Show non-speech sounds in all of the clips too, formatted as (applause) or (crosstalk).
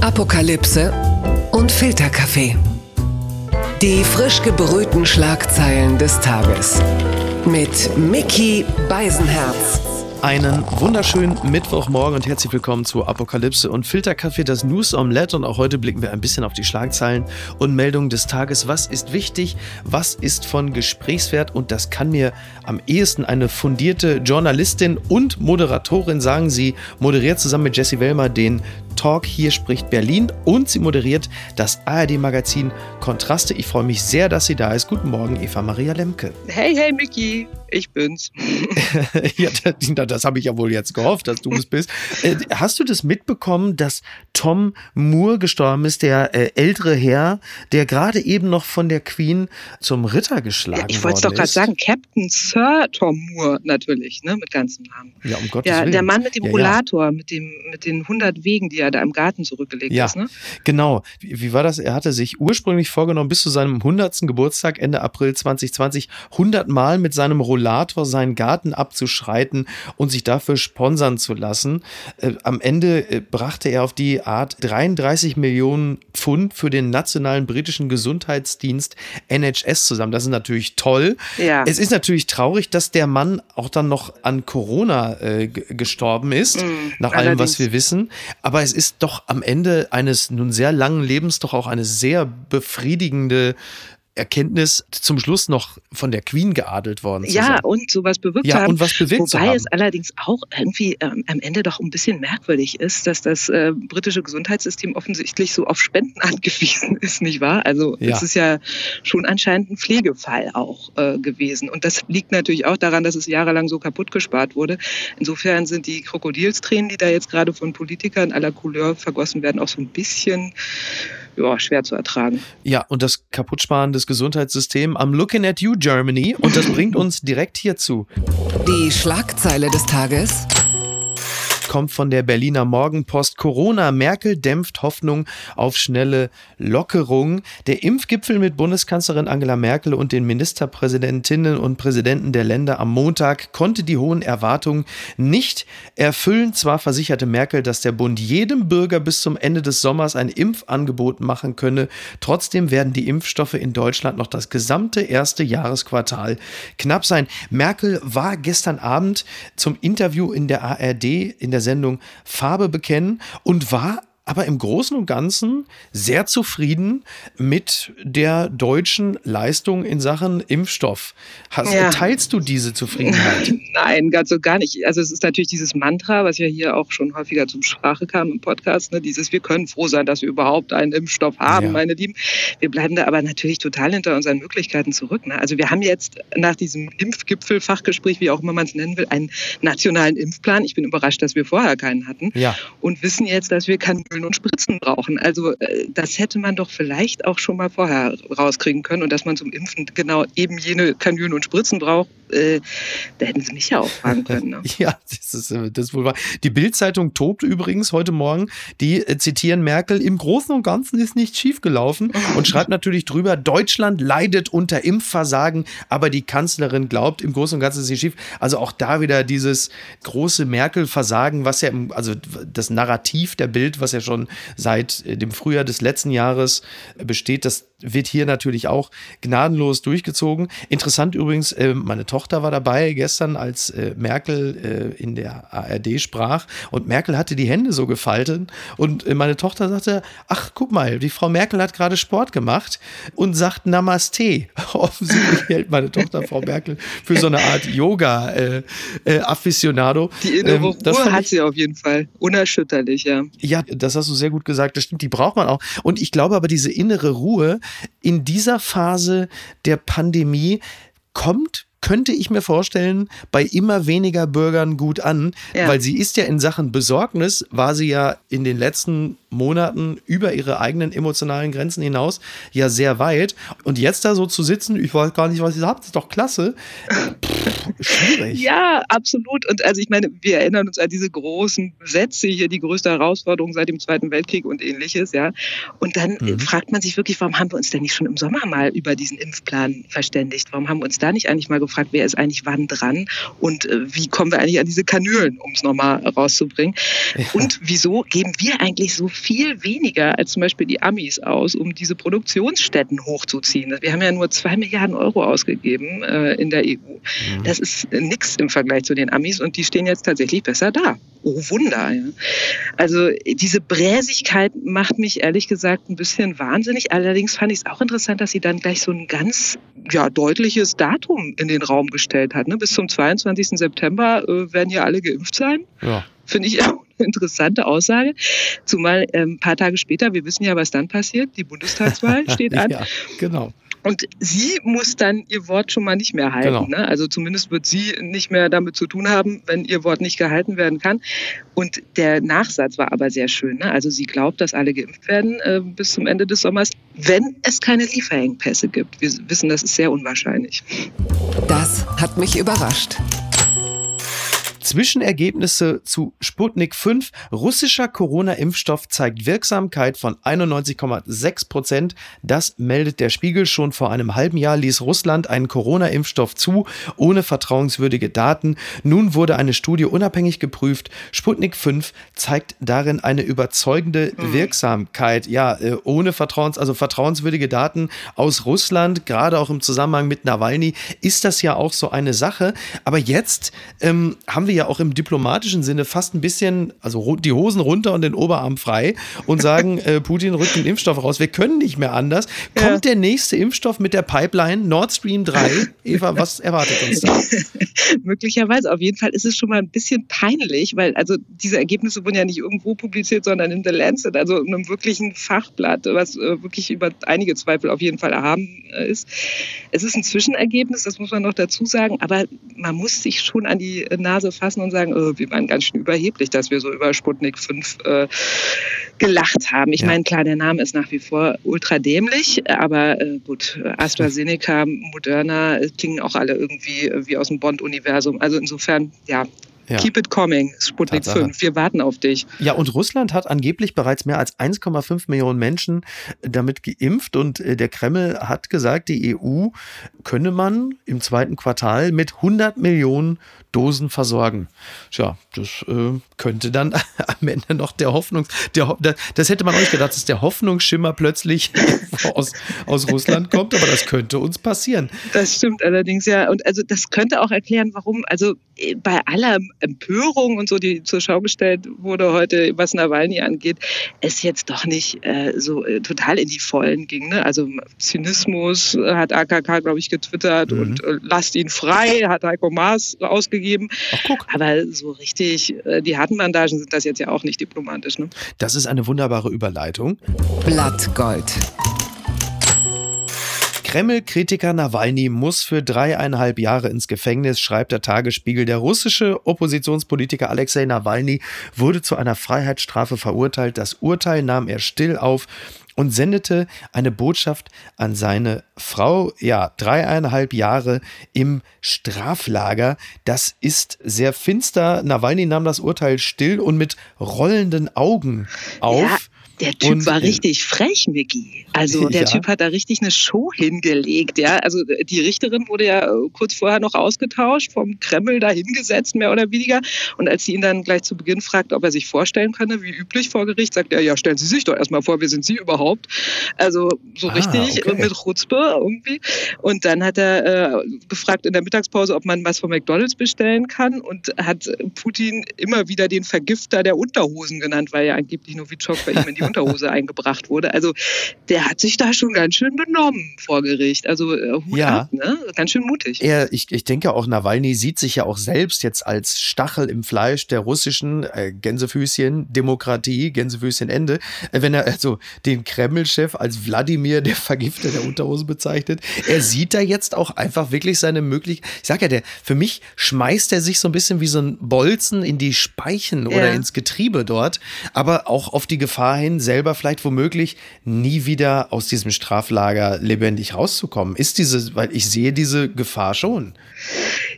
Apokalypse und Filterkaffee. Die frisch gebrühten Schlagzeilen des Tages. Mit Mickey Beisenherz. Einen wunderschönen Mittwochmorgen und herzlich willkommen zu Apokalypse und Filterkaffee, das News Omelette. Und auch heute blicken wir ein bisschen auf die Schlagzeilen und Meldungen des Tages. Was ist wichtig? Was ist von Gesprächswert? Und das kann mir am ehesten eine fundierte Journalistin und Moderatorin sagen. Sie moderiert zusammen mit Jessie Wellmer den Talk Hier spricht Berlin und sie moderiert das ARD-Magazin Kontraste. Ich freue mich sehr, dass sie da ist. Guten Morgen, Eva Maria Lemke. Hey, hey, Mickey. Ich bin's. (laughs) ja, das habe ich ja wohl jetzt gehofft, dass du es bist. Äh, hast du das mitbekommen, dass Tom Moore gestorben ist, der äh, ältere Herr, der gerade eben noch von der Queen zum Ritter geschlagen ja, ich wollte es doch gerade sagen, Captain Sir Tom Moore natürlich, ne, mit ganzem Namen. Ja, um Gottes ja, Willen. Der Mann mit dem ja, Rollator, ja. Mit, dem, mit den 100 Wegen, die er da im Garten zurückgelegt ja, ist. Ne? Genau. Wie, wie war das? Er hatte sich ursprünglich vorgenommen, bis zu seinem 100. Geburtstag Ende April 2020 100 Mal mit seinem Rollator seinen Garten abzuschreiten und sich dafür sponsern zu lassen. Äh, am Ende äh, brachte er auf die Art 33 Millionen Pfund für den nationalen britischen Gesundheitsdienst NHS zusammen. Das ist natürlich toll. Ja. Es ist natürlich traurig, dass der Mann auch dann noch an Corona äh, gestorben ist, mm, nach allem, allerdings. was wir wissen. Aber es ist doch am Ende eines nun sehr langen Lebens doch auch eine sehr befriedigende Erkenntnis zum Schluss noch von der Queen geadelt worden zu ja, sein. Ja, und sowas bewirkt ja, haben. Und was bewirkt Wobei es allerdings auch irgendwie ähm, am Ende doch ein bisschen merkwürdig ist, dass das äh, britische Gesundheitssystem offensichtlich so auf Spenden (laughs) angewiesen ist, nicht wahr? Also ja. es ist ja schon anscheinend ein Pflegefall auch äh, gewesen. Und das liegt natürlich auch daran, dass es jahrelang so kaputt gespart wurde. Insofern sind die Krokodilstränen, die da jetzt gerade von Politikern aller Couleur vergossen werden, auch so ein bisschen ja, schwer zu ertragen. Ja, und das Kaputtsparen des Gesundheitssystems am Looking at You Germany. Und das bringt uns direkt hierzu. Die Schlagzeile des Tages kommt von der Berliner Morgenpost. Corona, Merkel dämpft Hoffnung auf schnelle Lockerung. Der Impfgipfel mit Bundeskanzlerin Angela Merkel und den Ministerpräsidentinnen und Präsidenten der Länder am Montag konnte die hohen Erwartungen nicht erfüllen. Zwar versicherte Merkel, dass der Bund jedem Bürger bis zum Ende des Sommers ein Impfangebot machen könne. Trotzdem werden die Impfstoffe in Deutschland noch das gesamte erste Jahresquartal knapp sein. Merkel war gestern Abend zum Interview in der ARD in der der Sendung Farbe bekennen und war aber im Großen und Ganzen sehr zufrieden mit der deutschen Leistung in Sachen Impfstoff. Hast, ja. Teilst du diese Zufriedenheit? (laughs) Nein, ganz so gar nicht. Also es ist natürlich dieses Mantra, was ja hier auch schon häufiger zum Sprache kam im Podcast, ne? dieses wir können froh sein, dass wir überhaupt einen Impfstoff haben, ja. meine Lieben. Wir bleiben da aber natürlich total hinter unseren Möglichkeiten zurück. Ne? Also wir haben jetzt nach diesem Impfgipfel, Fachgespräch, wie auch immer man es nennen will, einen nationalen Impfplan. Ich bin überrascht, dass wir vorher keinen hatten. Ja. Und wissen jetzt, dass wir keinen Ölen und Spritzen brauchen. Also äh, das hätte man doch vielleicht auch schon mal vorher rauskriegen können und dass man zum Impfen genau eben jene Kanülen und Spritzen braucht, äh, da hätten sie mich ja auch fragen können. Ne? (laughs) ja, das ist, äh, das ist wohl wahr. Die Bild-Zeitung tobt übrigens heute Morgen, die äh, zitieren Merkel, im Großen und Ganzen ist nichts schiefgelaufen und (laughs) schreibt natürlich drüber, Deutschland leidet unter Impfversagen, aber die Kanzlerin glaubt, im Großen und Ganzen ist nicht schief. Also auch da wieder dieses große Merkel-Versagen, was ja, also das Narrativ der Bild, was ja schon seit äh, dem Frühjahr des letzten Jahres besteht, das wird hier natürlich auch gnadenlos durchgezogen. Interessant übrigens, äh, meine Tochter war dabei gestern, als äh, Merkel äh, in der ARD sprach und Merkel hatte die Hände so gefaltet und meine Tochter sagte, ach guck mal, die Frau Merkel hat gerade Sport gemacht und sagt Namaste. (laughs) Offensichtlich hält meine Tochter Frau Merkel für so eine Art Yoga-Afficionado. Die innere ähm, Ruhe hat sie auf jeden Fall. Unerschütterlich, ja. Ja, das hast du sehr gut gesagt. Das stimmt, die braucht man auch. Und ich glaube aber, diese innere Ruhe, in dieser Phase der Pandemie kommt könnte ich mir vorstellen, bei immer weniger Bürgern gut an, ja. weil sie ist ja in Sachen Besorgnis, war sie ja in den letzten Monaten über ihre eigenen emotionalen Grenzen hinaus ja sehr weit. Und jetzt da so zu sitzen, ich weiß gar nicht, was ihr habt, ist doch klasse. Pff, schwierig. (laughs) Ja, absolut. Und also ich meine, wir erinnern uns an diese großen Sätze hier, die größte Herausforderung seit dem Zweiten Weltkrieg und ähnliches, ja. Und dann mhm. fragt man sich wirklich, warum haben wir uns denn nicht schon im Sommer mal über diesen Impfplan verständigt? Warum haben wir uns da nicht eigentlich mal gefragt, wer ist eigentlich wann dran und äh, wie kommen wir eigentlich an diese Kanülen, um es nochmal rauszubringen. Ja. Und wieso geben wir eigentlich so viel weniger als zum Beispiel die Amis aus, um diese Produktionsstätten hochzuziehen? Wir haben ja nur zwei Milliarden Euro ausgegeben äh, in der EU. Mhm. Das ist nichts im Vergleich zu den Amis und die stehen jetzt tatsächlich besser da. Oh Wunder. Ja. Also diese Bräsigkeit macht mich ehrlich gesagt ein bisschen wahnsinnig. Allerdings fand ich es auch interessant, dass sie dann gleich so ein ganz ja, deutliches Datum in den Raum gestellt hat. Ne? Bis zum 22. September äh, werden ja alle geimpft sein. Ja. Finde ich (laughs) auch eine interessante Aussage. Zumal äh, ein paar Tage später, wir wissen ja, was dann passiert, die Bundestagswahl (laughs) steht an. ja, genau. Und sie muss dann ihr Wort schon mal nicht mehr halten. Genau. Ne? Also zumindest wird sie nicht mehr damit zu tun haben, wenn ihr Wort nicht gehalten werden kann. Und der Nachsatz war aber sehr schön. Ne? Also sie glaubt, dass alle geimpft werden äh, bis zum Ende des Sommers, wenn es keine Lieferengpässe gibt. Wir wissen, das ist sehr unwahrscheinlich. Das hat mich überrascht. Zwischenergebnisse zu Sputnik 5. Russischer Corona-Impfstoff zeigt Wirksamkeit von 91,6 Prozent. Das meldet der Spiegel. Schon vor einem halben Jahr ließ Russland einen Corona-Impfstoff zu, ohne vertrauenswürdige Daten. Nun wurde eine Studie unabhängig geprüft. Sputnik 5 zeigt darin eine überzeugende mhm. Wirksamkeit. Ja, äh, ohne Vertrauens, also vertrauenswürdige Daten aus Russland, gerade auch im Zusammenhang mit Nawalny, ist das ja auch so eine Sache. Aber jetzt ähm, haben wir ja auch im diplomatischen Sinne fast ein bisschen, also die Hosen runter und den Oberarm frei und sagen, (laughs) äh, Putin rückt den Impfstoff raus. Wir können nicht mehr anders. Kommt ja. der nächste Impfstoff mit der Pipeline Nord Stream 3? (laughs) Eva, was erwartet uns da? (laughs) Möglicherweise. Auf jeden Fall ist es schon mal ein bisschen peinlich, weil also diese Ergebnisse wurden ja nicht irgendwo publiziert, sondern in The Lancet, also in einem wirklichen Fachblatt, was äh, wirklich über einige Zweifel auf jeden Fall erhaben äh, ist. Es ist ein Zwischenergebnis, das muss man noch dazu sagen, aber man muss sich schon an die Nase fassen und sagen, oh, wir waren ganz schön überheblich, dass wir so über Sputnik 5 äh, gelacht haben. Ich ja. meine, klar, der Name ist nach wie vor ultra dämlich, aber äh, gut, AstraZeneca, Moderna klingen auch alle irgendwie wie aus dem Bond-Universum. Also insofern, ja, ja. Keep it coming, Sputnik Tatsache. 5. Wir warten auf dich. Ja, und Russland hat angeblich bereits mehr als 1,5 Millionen Menschen damit geimpft und äh, der Kreml hat gesagt, die EU könne man im zweiten Quartal mit 100 Millionen Dosen versorgen. Tja, das äh, könnte dann (laughs) am Ende noch der Hoffnung, der, das hätte man nicht gedacht, dass der Hoffnungsschimmer plötzlich (laughs) aus, aus Russland kommt, aber das könnte uns passieren. Das stimmt allerdings, ja. Und also das könnte auch erklären, warum, also äh, bei aller Empörung und so, die zur Schau gestellt wurde heute, was Nawalny angeht, es jetzt doch nicht äh, so äh, total in die Vollen ging. Ne? Also Zynismus hat AKK, glaube ich, getwittert mhm. und äh, lasst ihn frei, hat Heiko Maas ausgegeben. Ach, guck. Aber so richtig, äh, die harten Bandagen sind das jetzt ja auch nicht diplomatisch. Ne? Das ist eine wunderbare Überleitung. Blattgold. Kreml-Kritiker Nawalny muss für dreieinhalb Jahre ins Gefängnis, schreibt der Tagesspiegel. Der russische Oppositionspolitiker Alexei Nawalny wurde zu einer Freiheitsstrafe verurteilt. Das Urteil nahm er still auf und sendete eine Botschaft an seine Frau. Ja, dreieinhalb Jahre im Straflager. Das ist sehr finster. Nawalny nahm das Urteil still und mit rollenden Augen auf. Ja. Der Typ und, war äh, richtig frech, Mickey. Also der ja. Typ hat da richtig eine Show hingelegt. Ja, also die Richterin wurde ja äh, kurz vorher noch ausgetauscht, vom Kreml da hingesetzt, mehr oder weniger. Und als sie ihn dann gleich zu Beginn fragt, ob er sich vorstellen könne, wie üblich vor Gericht, sagt er, ja, stellen Sie sich doch erstmal vor, wer sind Sie überhaupt? Also so ah, richtig okay. mit Chutzpe irgendwie. Und dann hat er äh, gefragt in der Mittagspause, ob man was von McDonalds bestellen kann und hat Putin immer wieder den Vergifter der Unterhosen genannt, weil ja angeblich Novichok bei ihm in die (laughs) Unterhose eingebracht wurde. Also der hat sich da schon ganz schön benommen vor Gericht. Also äh, Hut ja. ab, ne? ganz schön mutig. Er, ich, ich denke auch, Nawalny sieht sich ja auch selbst jetzt als Stachel im Fleisch der russischen äh, Gänsefüßchen Demokratie, Gänsefüßchen Ende. Äh, wenn er also den Kreml-Chef als Wladimir, der Vergifter der Unterhose bezeichnet, er sieht da jetzt auch einfach wirklich seine Möglichkeit. Ich sag ja, der, für mich schmeißt er sich so ein bisschen wie so ein Bolzen in die Speichen ja. oder ins Getriebe dort, aber auch auf die Gefahr hin, selber vielleicht womöglich nie wieder aus diesem Straflager lebendig rauszukommen? Ist diese, weil ich sehe diese Gefahr schon.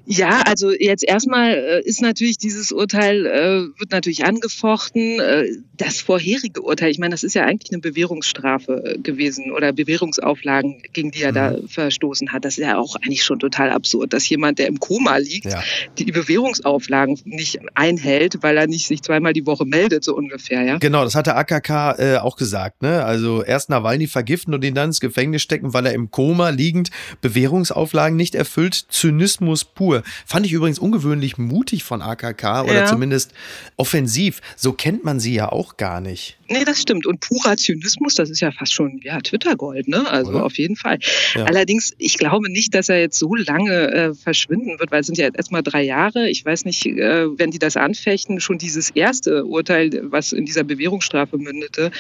Ja, also jetzt erstmal äh, ist natürlich dieses Urteil, äh, wird natürlich angefochten. Äh, das vorherige Urteil, ich meine, das ist ja eigentlich eine Bewährungsstrafe gewesen oder Bewährungsauflagen, gegen die er mhm. da verstoßen hat. Das ist ja auch eigentlich schon total absurd, dass jemand, der im Koma liegt, ja. die Bewährungsauflagen nicht einhält, weil er nicht sich zweimal die Woche meldet, so ungefähr. Ja? Genau, das hat der AKK äh, auch gesagt. Ne? Also erst Nawalny vergiften und ihn dann ins Gefängnis stecken, weil er im Koma liegend Bewährungsauflagen nicht erfüllt. Zynismus pur. Fand ich übrigens ungewöhnlich mutig von AKK oder ja. zumindest offensiv. So kennt man sie ja auch gar nicht. Nee, das stimmt. Und purer Zynismus, das ist ja fast schon ja, Twitter-Gold, ne? Also Oder? auf jeden Fall. Ja. Allerdings, ich glaube nicht, dass er jetzt so lange äh, verschwinden wird, weil es sind ja erst mal drei Jahre. Ich weiß nicht, äh, wenn die das anfechten, schon dieses erste Urteil, was in dieser Bewährungsstrafe mündete,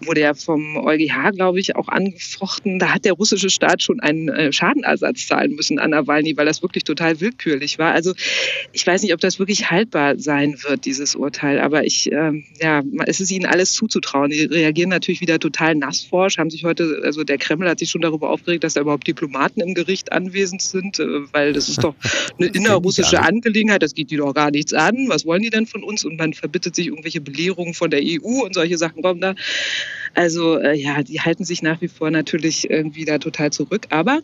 wurde ja vom EuGH, glaube ich, auch angefochten. Da hat der russische Staat schon einen äh, Schadenersatz zahlen müssen an Nawalny, weil das wirklich total willkürlich war. Also ich weiß nicht, ob das wirklich haltbar sein wird, dieses Urteil. Aber ich, ähm, ja, es ist ihnen alles zu zuzutrauen. Die reagieren natürlich wieder total nassforsch, haben sich heute, also der Kreml hat sich schon darüber aufgeregt, dass da überhaupt Diplomaten im Gericht anwesend sind, äh, weil das ist doch (laughs) eine innerrussische Angelegenheit, das geht die doch gar nichts an. Was wollen die denn von uns? Und man verbittet sich irgendwelche Belehrungen von der EU und solche Sachen kommen da. Also äh, ja, die halten sich nach wie vor natürlich irgendwie da total zurück. Aber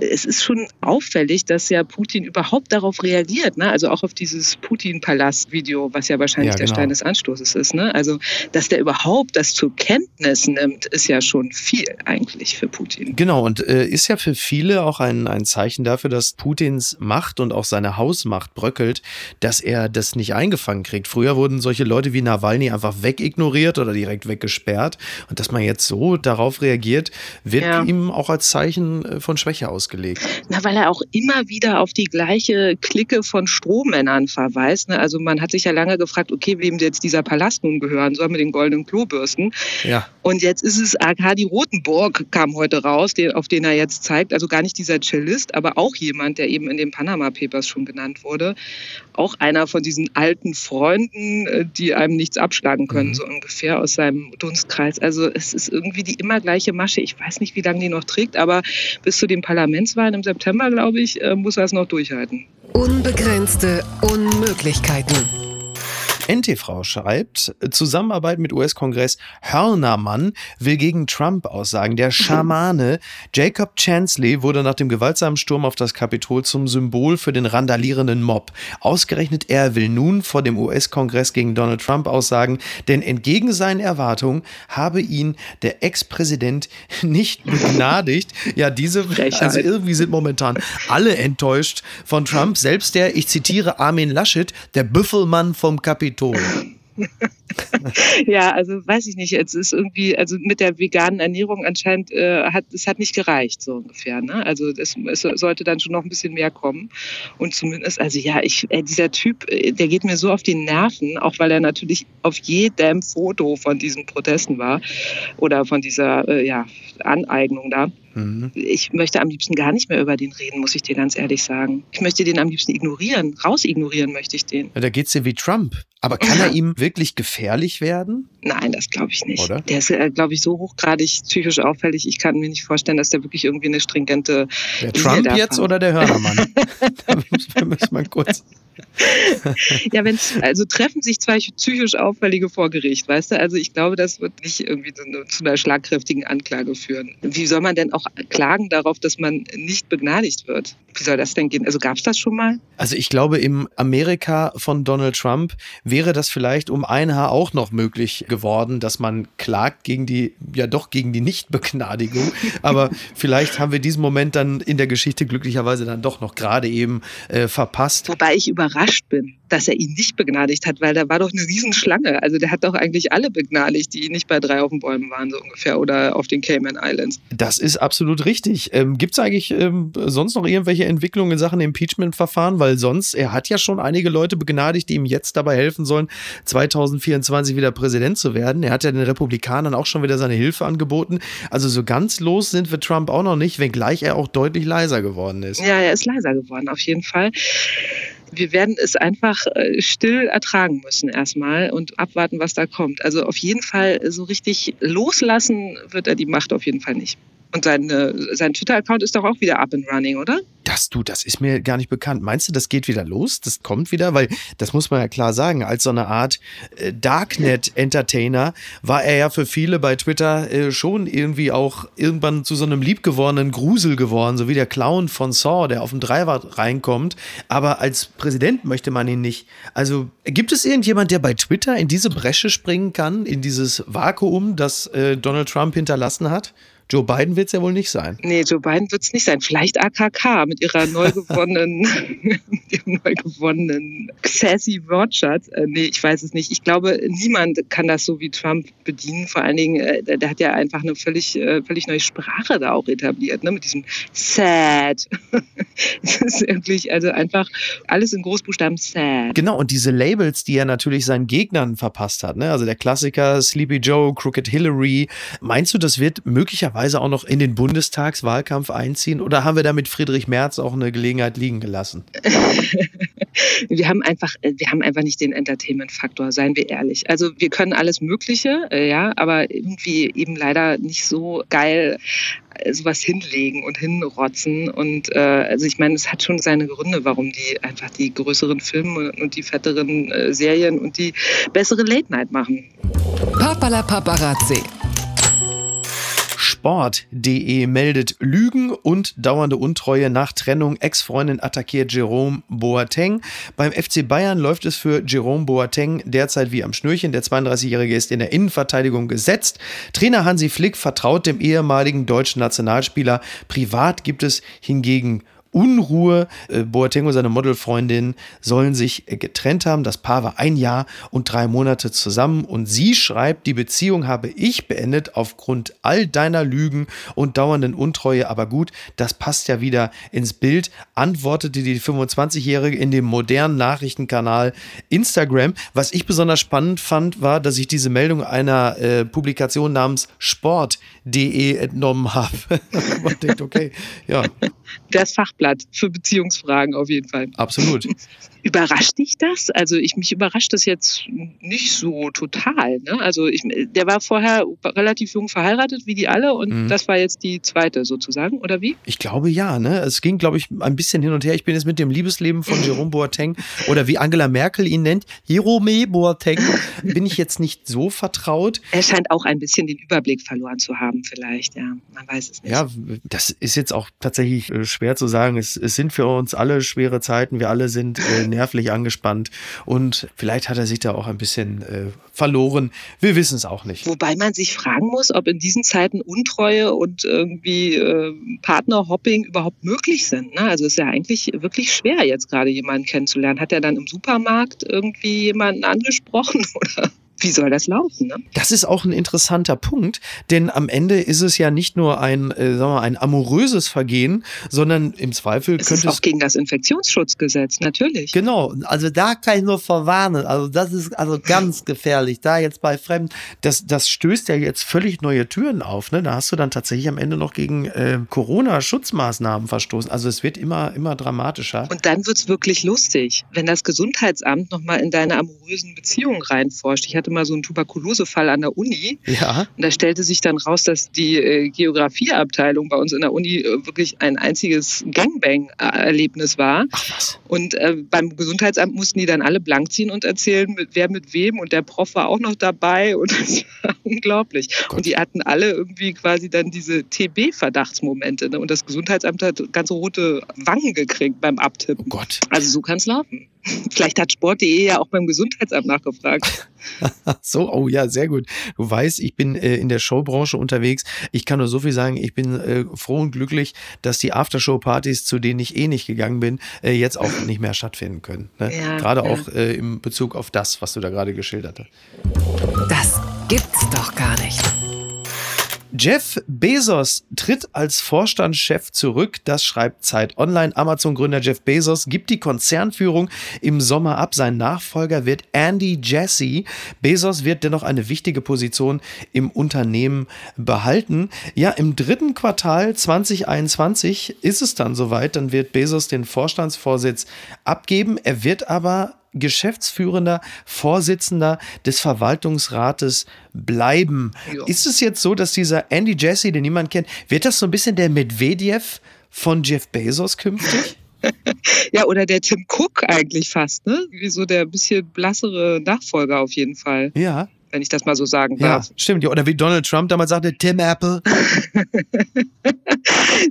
es ist schon auffällig, dass ja Putin überhaupt darauf reagiert. Ne? Also auch auf dieses Putin-Palast-Video, was ja wahrscheinlich ja, genau. der Stein des Anstoßes ist. Ne? Also dass der überhaupt das zur Kenntnis nimmt, ist ja schon viel eigentlich für Putin. Genau, und äh, ist ja für viele auch ein, ein Zeichen dafür, dass Putins Macht und auch seine Hausmacht bröckelt, dass er das nicht eingefangen kriegt. Früher wurden solche Leute wie Nawalny einfach wegignoriert oder direkt weggesperrt. Und dass man jetzt so darauf reagiert, wird ja. ihm auch als Zeichen äh, von Schwäche ausgelegt. Na, weil er auch immer wieder auf die gleiche Clique von Strohmännern verweist. Ne? Also man hat sich ja lange gefragt, okay, wem jetzt dieser Palast nun gehören soll mit den goldenen Klobürsten. Ja. Und jetzt ist es Arkadi Rotenburg, kam heute raus, den, auf den er jetzt zeigt. Also gar nicht dieser Cellist, aber auch jemand, der eben in den Panama Papers schon genannt wurde. Auch einer von diesen alten Freunden, äh, die einem nichts abschlagen können, mhm. so ungefähr aus seinem Dunstkreis. Also also es ist irgendwie die immer gleiche Masche. Ich weiß nicht, wie lange die noch trägt, aber bis zu den Parlamentswahlen im September, glaube ich, äh, muss er es noch durchhalten. Unbegrenzte Unmöglichkeiten. NTV schreibt, Zusammenarbeit mit US-Kongress Hörnermann will gegen Trump aussagen. Der Schamane (laughs) Jacob Chansley wurde nach dem gewaltsamen Sturm auf das Kapitol zum Symbol für den randalierenden Mob. Ausgerechnet er will nun vor dem US-Kongress gegen Donald Trump aussagen, denn entgegen seinen Erwartungen habe ihn der Ex-Präsident (laughs) nicht begnadigt. Ja, diese, also irgendwie sind momentan alle enttäuscht von Trump. Selbst der, ich zitiere Armin Laschet, der Büffelmann vom Kapitol Kapitol. (laughs) ja, also weiß ich nicht. Es ist irgendwie, also mit der veganen Ernährung anscheinend äh, hat es hat nicht gereicht so ungefähr. Ne? Also es, es sollte dann schon noch ein bisschen mehr kommen. Und zumindest, also ja, ich, äh, dieser Typ, äh, der geht mir so auf die Nerven, auch weil er natürlich auf jedem Foto von diesen Protesten war oder von dieser äh, ja, Aneignung da. Mhm. Ich möchte am liebsten gar nicht mehr über den reden, muss ich dir ganz ehrlich sagen. Ich möchte den am liebsten ignorieren. Rausignorieren möchte ich den. Ja, da geht's dir wie Trump. Aber kann er (laughs) ihm wirklich gefährlich werden? Nein, das glaube ich nicht. Oder? Der ist, äh, glaube ich, so hochgradig psychisch auffällig. Ich kann mir nicht vorstellen, dass der wirklich irgendwie eine stringente. Der Trump jetzt oder der Hörnermann? (laughs) da müssen wir kurz. ja, wenn also treffen sich zwei psychisch Auffällige vor Gericht, weißt du? Also ich glaube, das wird nicht irgendwie zu, zu einer schlagkräftigen Anklage führen. Wie soll man denn auch klagen darauf, dass man nicht begnadigt wird? Wie soll das denn gehen? Also gab es das schon mal? Also ich glaube, im Amerika von Donald Trump wäre das vielleicht um ein Haar auch noch möglich geworden, dass man klagt gegen die, ja doch gegen die Nichtbegnadigung. Aber vielleicht haben wir diesen Moment dann in der Geschichte glücklicherweise dann doch noch gerade eben äh, verpasst. Wobei ich überrascht bin, dass er ihn nicht begnadigt hat, weil da war doch eine Riesenschlange. Also der hat doch eigentlich alle begnadigt, die nicht bei drei auf den Bäumen waren, so ungefähr, oder auf den Cayman Islands. Das ist absolut richtig. Ähm, Gibt es eigentlich ähm, sonst noch irgendwelche Entwicklungen in Sachen Impeachment-Verfahren? Weil sonst, er hat ja schon einige Leute begnadigt, die ihm jetzt dabei helfen sollen, 2024 wieder Präsident zu werden. Er hat ja den Republikanern auch schon wieder seine Hilfe angeboten. Also so ganz los sind wir Trump auch noch nicht, wenngleich er auch deutlich leiser geworden ist. Ja, er ist leiser geworden, auf jeden Fall wir werden es einfach äh, still ertragen müssen erstmal und abwarten, was da kommt. Also auf jeden Fall so richtig loslassen wird er die Macht auf jeden Fall nicht. Und sein, sein Twitter-Account ist doch auch wieder up and running, oder? Das du, das ist mir gar nicht bekannt. Meinst du, das geht wieder los? Das kommt wieder? Weil, das muss man ja klar sagen, als so eine Art äh, Darknet-Entertainer war er ja für viele bei Twitter äh, schon irgendwie auch irgendwann zu so einem liebgewordenen Grusel geworden, so wie der Clown von Saw, der auf dem Dreirad reinkommt. Aber als Präsident möchte man ihn nicht. Also, gibt es irgendjemand, der bei Twitter in diese Bresche springen kann, in dieses Vakuum, das äh, Donald Trump hinterlassen hat? Joe Biden wird es ja wohl nicht sein. Nee, Joe Biden wird es nicht sein. Vielleicht AKK mit ihrer neu (laughs) gewonnenen, ihrem neu gewonnenen sassy Wortschatz. Äh, nee, ich weiß es nicht. Ich glaube, niemand kann das so wie Trump bedienen. Vor allen Dingen, äh, der, der, hat ja einfach eine völlig, äh, völlig neue Sprache da auch etabliert, ne? mit diesem sad. (laughs) das ist wirklich, also einfach alles in Großbuchstaben sad. Genau, und diese Labels, die er natürlich seinen Gegnern verpasst hat. Ne? Also der Klassiker Sleepy Joe, Crooked Hillary. Meinst du, das wird möglicherweise möglicherweise auch noch in den Bundestagswahlkampf einziehen? Oder haben wir da mit Friedrich Merz auch eine Gelegenheit liegen gelassen? (laughs) wir haben einfach, wir haben einfach nicht den Entertainment-Faktor, seien wir ehrlich. Also wir können alles Mögliche, äh, ja, aber irgendwie eben leider nicht so geil äh, sowas hinlegen und hinrotzen. Und äh, also ich meine, es hat schon seine Gründe, warum die einfach die größeren Filme und die fetteren äh, Serien und die bessere Late Night machen. Papala Paparazzi. Sport.de meldet Lügen und dauernde Untreue nach Trennung. Ex-Freundin attackiert Jerome Boateng. Beim FC Bayern läuft es für Jerome Boateng derzeit wie am Schnürchen. Der 32-Jährige ist in der Innenverteidigung gesetzt. Trainer Hansi Flick vertraut dem ehemaligen deutschen Nationalspieler. Privat gibt es hingegen Unruhe. Äh, Boateng und seine Modelfreundin sollen sich äh, getrennt haben. Das Paar war ein Jahr und drei Monate zusammen und sie schreibt, die Beziehung habe ich beendet aufgrund all deiner Lügen und dauernden Untreue. Aber gut, das passt ja wieder ins Bild, antwortete die 25-Jährige in dem modernen Nachrichtenkanal Instagram. Was ich besonders spannend fand, war, dass ich diese Meldung einer äh, Publikation namens Sport.de entnommen habe. (laughs) Man denkt, okay, ja. Das Fachblatt Blatt für Beziehungsfragen auf jeden Fall. Absolut. (laughs) Überrascht dich das? Also ich mich überrascht das jetzt nicht so total. Ne? Also ich, der war vorher relativ jung verheiratet, wie die alle, und mhm. das war jetzt die zweite sozusagen, oder wie? Ich glaube ja. Ne? Es ging, glaube ich, ein bisschen hin und her. Ich bin jetzt mit dem Liebesleben von (laughs) Jerome Boateng oder wie Angela Merkel ihn nennt, Jerome Boateng, bin ich jetzt nicht so vertraut. Er scheint auch ein bisschen den Überblick verloren zu haben, vielleicht. Ja, man weiß es nicht. Ja, das ist jetzt auch tatsächlich äh, schwer zu sagen. Es, es sind für uns alle schwere Zeiten. Wir alle sind äh, nervlich angespannt und vielleicht hat er sich da auch ein bisschen äh, verloren. Wir wissen es auch nicht. Wobei man sich fragen muss, ob in diesen Zeiten Untreue und irgendwie äh, Partnerhopping überhaupt möglich sind. Ne? Also ist ja eigentlich wirklich schwer, jetzt gerade jemanden kennenzulernen. Hat er dann im Supermarkt irgendwie jemanden angesprochen (laughs) oder? Wie soll das laufen? Ne? Das ist auch ein interessanter Punkt, denn am Ende ist es ja nicht nur ein, äh, sagen wir mal, ein amoröses Vergehen, sondern im Zweifel es könnte ist es auch gegen das Infektionsschutzgesetz natürlich. Genau, also da kann ich nur verwarnen. Also das ist also ganz gefährlich. Da jetzt bei Fremden, das, das stößt ja jetzt völlig neue Türen auf. Ne? Da hast du dann tatsächlich am Ende noch gegen äh, Corona-Schutzmaßnahmen verstoßen. Also es wird immer, immer dramatischer. Und dann wird es wirklich lustig, wenn das Gesundheitsamt nochmal in deine amorösen Beziehungen reinforscht. Ich hatte mal so einen Tuberkulosefall an der Uni. Ja. Und da stellte sich dann raus, dass die äh, Geografieabteilung bei uns in der Uni äh, wirklich ein einziges Gangbang-Erlebnis war. Ach was. Und äh, beim Gesundheitsamt mussten die dann alle blank ziehen und erzählen, mit, wer mit wem. Und der Prof war auch noch dabei. Und (laughs) das war unglaublich. Gott. Und die hatten alle irgendwie quasi dann diese TB-Verdachtsmomente. Ne? Und das Gesundheitsamt hat ganze rote Wangen gekriegt beim Abtippen. Oh Gott. Also so kann es laufen. Vielleicht hat Sport.de ja auch beim Gesundheitsamt nachgefragt. (laughs) so, oh ja, sehr gut. Du weißt, ich bin äh, in der Showbranche unterwegs. Ich kann nur so viel sagen, ich bin äh, froh und glücklich, dass die Aftershow-Partys, zu denen ich eh nicht gegangen bin, äh, jetzt auch nicht mehr stattfinden können. Ne? Ja, gerade ja. auch äh, im Bezug auf das, was du da gerade geschildert hast. Das gibt's doch gar nicht. Jeff Bezos tritt als Vorstandschef zurück. Das schreibt Zeit Online. Amazon-Gründer Jeff Bezos gibt die Konzernführung im Sommer ab. Sein Nachfolger wird Andy Jassy. Bezos wird dennoch eine wichtige Position im Unternehmen behalten. Ja, im dritten Quartal 2021 ist es dann soweit. Dann wird Bezos den Vorstandsvorsitz abgeben. Er wird aber geschäftsführender Vorsitzender des Verwaltungsrates bleiben. Ja. Ist es jetzt so, dass dieser Andy Jassy, den niemand kennt, wird das so ein bisschen der Medvedev von Jeff Bezos künftig? (laughs) ja, oder der Tim Cook eigentlich fast, ne? Wie so der bisschen blassere Nachfolger auf jeden Fall. Ja wenn ich das mal so sagen darf. Ja, stimmt. Oder wie Donald Trump damals sagte, Tim Apple. (laughs)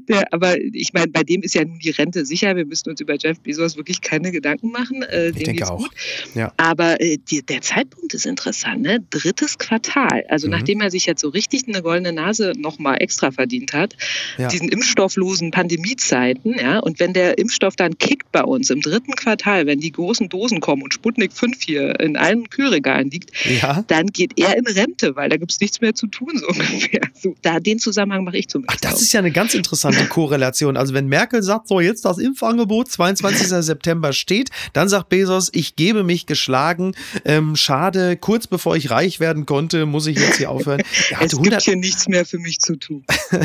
Der, aber ich meine, bei dem ist ja nun die Rente sicher. Wir müssen uns über Jeff Bezos wirklich keine Gedanken machen. Äh, ich denke auch. Ja. Aber äh, die, der Zeitpunkt ist interessant. Ne? Drittes Quartal. Also mhm. nachdem er sich jetzt so richtig eine goldene Nase nochmal extra verdient hat, ja. diesen impfstofflosen Pandemiezeiten. Ja? Und wenn der Impfstoff dann kickt bei uns im dritten Quartal, wenn die großen Dosen kommen und Sputnik 5 hier in allen Kühlregalen liegt, ja. dann geht er in Rente, weil da gibt es nichts mehr zu tun, so (laughs) ungefähr. So, da den Zusammenhang mache ich zumindest. Ach, das auch. ist ja eine ganz interessante Korrelation. Also wenn Merkel sagt, so jetzt das Impfangebot, 22. (laughs) September steht, dann sagt Bezos, ich gebe mich geschlagen. Ähm, schade, kurz bevor ich reich werden konnte, muss ich jetzt hier aufhören. (laughs) es 100, gibt hier nichts mehr für mich zu tun.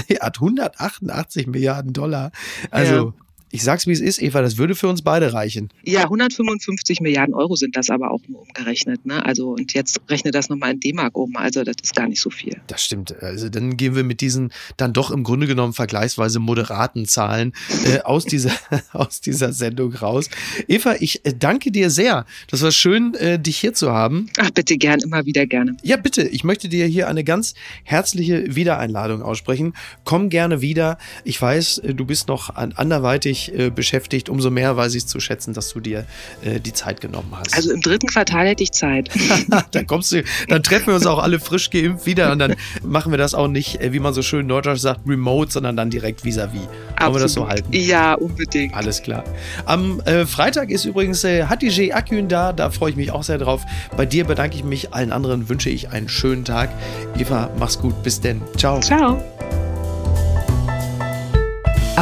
er hat 188 Milliarden Dollar. Also ja. Ich sag's wie es ist, Eva, das würde für uns beide reichen. Ja, 155 Milliarden Euro sind das aber auch nur umgerechnet. Ne? Also und jetzt rechne das nochmal in D-Mark um. Also das ist gar nicht so viel. Das stimmt. Also dann gehen wir mit diesen dann doch im Grunde genommen vergleichsweise moderaten Zahlen äh, aus, dieser, (laughs) aus dieser Sendung raus. Eva, ich äh, danke dir sehr. Das war schön, äh, dich hier zu haben. Ach, bitte gern, immer wieder gerne. Ja, bitte. Ich möchte dir hier eine ganz herzliche Wiedereinladung aussprechen. Komm gerne wieder. Ich weiß, äh, du bist noch anderweitig dich äh, beschäftigt, umso mehr weiß ich es zu schätzen, dass du dir äh, die Zeit genommen hast. Also im dritten Quartal hätte ich Zeit. (laughs) dann kommst du, dann treffen wir uns auch alle frisch geimpft wieder und dann machen wir das auch nicht, äh, wie man so schön norddeutsch sagt, remote, sondern dann direkt vis-à-vis. -vis. Wollen wir das so halten? Ja, unbedingt. Alles klar. Am äh, Freitag ist übrigens äh, Hatice Akün da, da freue ich mich auch sehr drauf. Bei dir bedanke ich mich, allen anderen wünsche ich einen schönen Tag. Eva, mach's gut, bis denn. Ciao. Ciao.